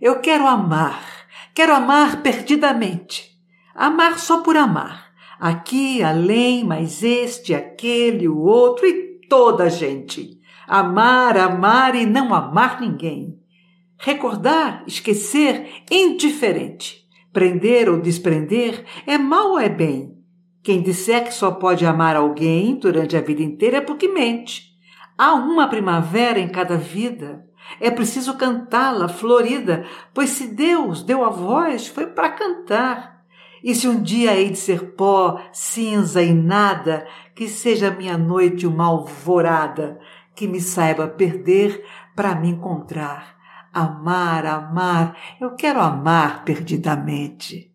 Eu quero amar, quero amar perdidamente. Amar só por amar. Aqui, além, mais este, aquele, o outro e toda a gente. Amar, amar e não amar ninguém. Recordar, esquecer, indiferente. Prender ou desprender é mal ou é bem? Quem disser que só pode amar alguém durante a vida inteira é porque mente. Há uma primavera em cada vida. É preciso cantá-la florida, pois se Deus deu a voz, foi para cantar. E se um dia hei de ser pó, cinza e nada, que seja minha noite uma alvorada, que me saiba perder para me encontrar. Amar, amar, eu quero amar perdidamente.